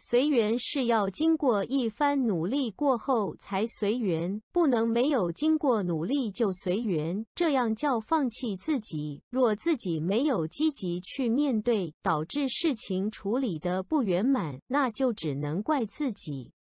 随缘是要经过一番努力过后才随缘不能没有经过努力就随缘。这样叫放弃自己若自己没有积极去面对导致事情处理的不圆满那就只能怪自己。